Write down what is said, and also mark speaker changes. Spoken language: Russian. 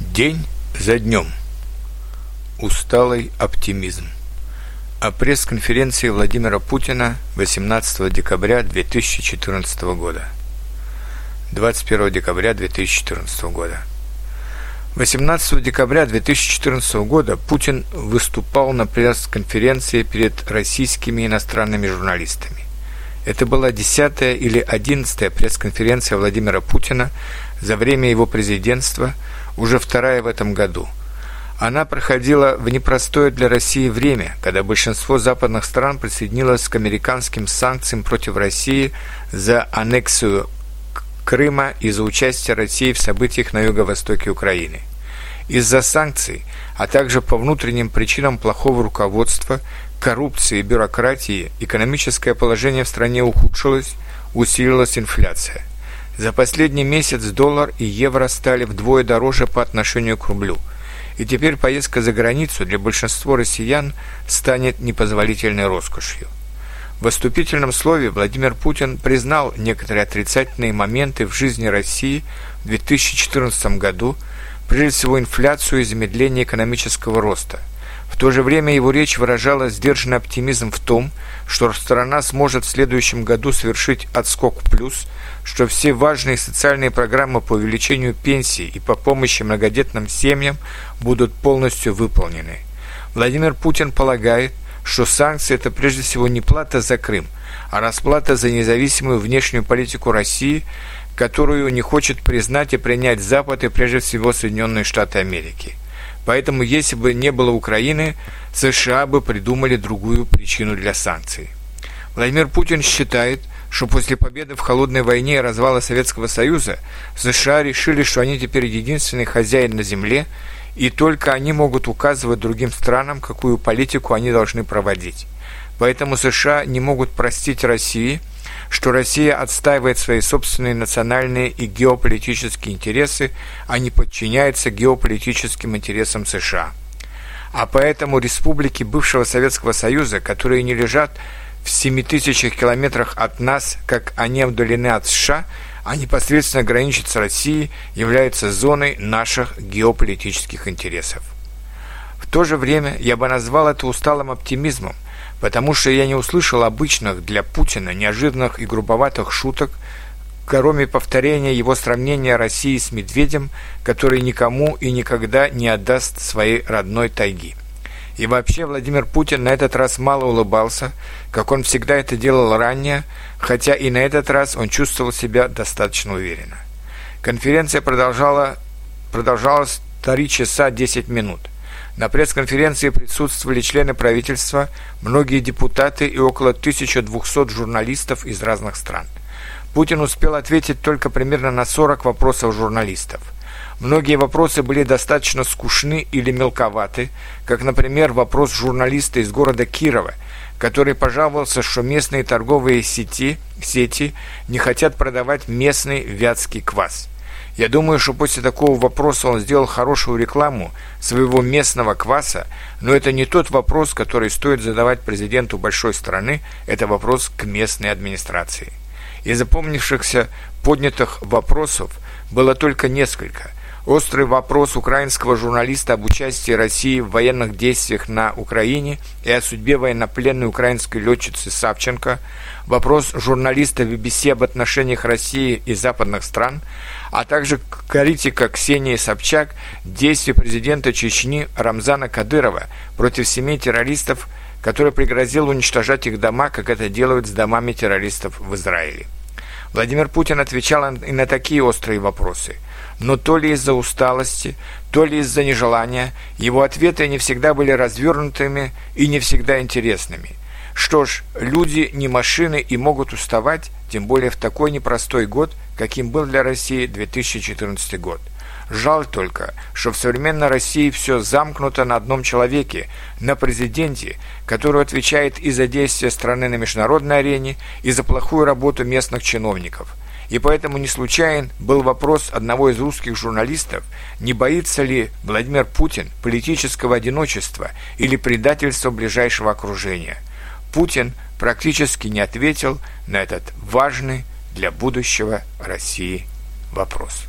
Speaker 1: День за днем. Усталый оптимизм. О пресс-конференции Владимира Путина 18 декабря 2014 года. 21 декабря 2014 года. 18 декабря 2014 года Путин выступал на пресс-конференции перед российскими иностранными журналистами. Это была десятая или одиннадцатая пресс-конференция Владимира Путина за время его президентства, уже вторая в этом году. Она проходила в непростое для России время, когда большинство западных стран присоединилось к американским санкциям против России за аннексию Крыма и за участие России в событиях на юго-востоке Украины. Из-за санкций, а также по внутренним причинам плохого руководства коррупции бюрократии экономическое положение в стране ухудшилось, усилилась инфляция. За последний месяц доллар и евро стали вдвое дороже по отношению к рублю. И теперь поездка за границу для большинства россиян станет непозволительной роскошью. В выступительном слове Владимир Путин признал некоторые отрицательные моменты в жизни России в 2014 году, прежде всего инфляцию и замедление экономического роста – в то же время его речь выражала сдержанный оптимизм в том, что страна сможет в следующем году совершить отскок плюс, что все важные социальные программы по увеличению пенсий и по помощи многодетным семьям будут полностью выполнены. Владимир Путин полагает, что санкции – это прежде всего не плата за Крым, а расплата за независимую внешнюю политику России, которую не хочет признать и принять Запад и прежде всего Соединенные Штаты Америки – Поэтому, если бы не было Украины, США бы придумали другую причину для санкций. Владимир Путин считает, что после победы в холодной войне и развала Советского Союза США решили, что они теперь единственный хозяин на земле, и только они могут указывать другим странам, какую политику они должны проводить. Поэтому США не могут простить России – что Россия отстаивает свои собственные национальные и геополитические интересы, а не подчиняется геополитическим интересам США. А поэтому республики бывшего Советского Союза, которые не лежат в 7 тысячах километрах от нас, как они удалены от США, а непосредственно граничат с Россией, являются зоной наших геополитических интересов. В то же время я бы назвал это усталым оптимизмом, потому что я не услышал обычных для Путина неожиданных и грубоватых шуток, кроме повторения его сравнения России с медведем, который никому и никогда не отдаст своей родной тайги. И вообще Владимир Путин на этот раз мало улыбался, как он всегда это делал ранее, хотя и на этот раз он чувствовал себя достаточно уверенно. Конференция продолжала, продолжалась 3 часа 10 минут. На пресс-конференции присутствовали члены правительства, многие депутаты и около 1200 журналистов из разных стран. Путин успел ответить только примерно на 40 вопросов журналистов. Многие вопросы были достаточно скучны или мелковаты, как, например, вопрос журналиста из города Кирова, который пожаловался, что местные торговые сети, сети не хотят продавать местный вятский квас – я думаю, что после такого вопроса он сделал хорошую рекламу своего местного кваса, но это не тот вопрос, который стоит задавать президенту большой страны, это вопрос к местной администрации. Из запомнившихся поднятых вопросов было только несколько. Острый вопрос украинского журналиста об участии России в военных действиях на Украине и о судьбе военнопленной украинской летчицы Савченко, вопрос журналиста BBC об отношениях России и западных стран, а также критика Ксении Собчак действий президента Чечни Рамзана Кадырова против семи террористов, который пригрозил уничтожать их дома, как это делают с домами террористов в Израиле. Владимир Путин отвечал и на такие острые вопросы – но то ли из-за усталости, то ли из-за нежелания, его ответы не всегда были развернутыми и не всегда интересными. Что ж, люди не машины и могут уставать, тем более в такой непростой год, каким был для России 2014 год. Жаль только, что в современной России все замкнуто на одном человеке, на президенте, который отвечает и за действия страны на международной арене, и за плохую работу местных чиновников – и поэтому не случайен был вопрос одного из русских журналистов, не боится ли Владимир Путин политического одиночества или предательства ближайшего окружения. Путин практически не ответил на этот важный для будущего России вопрос.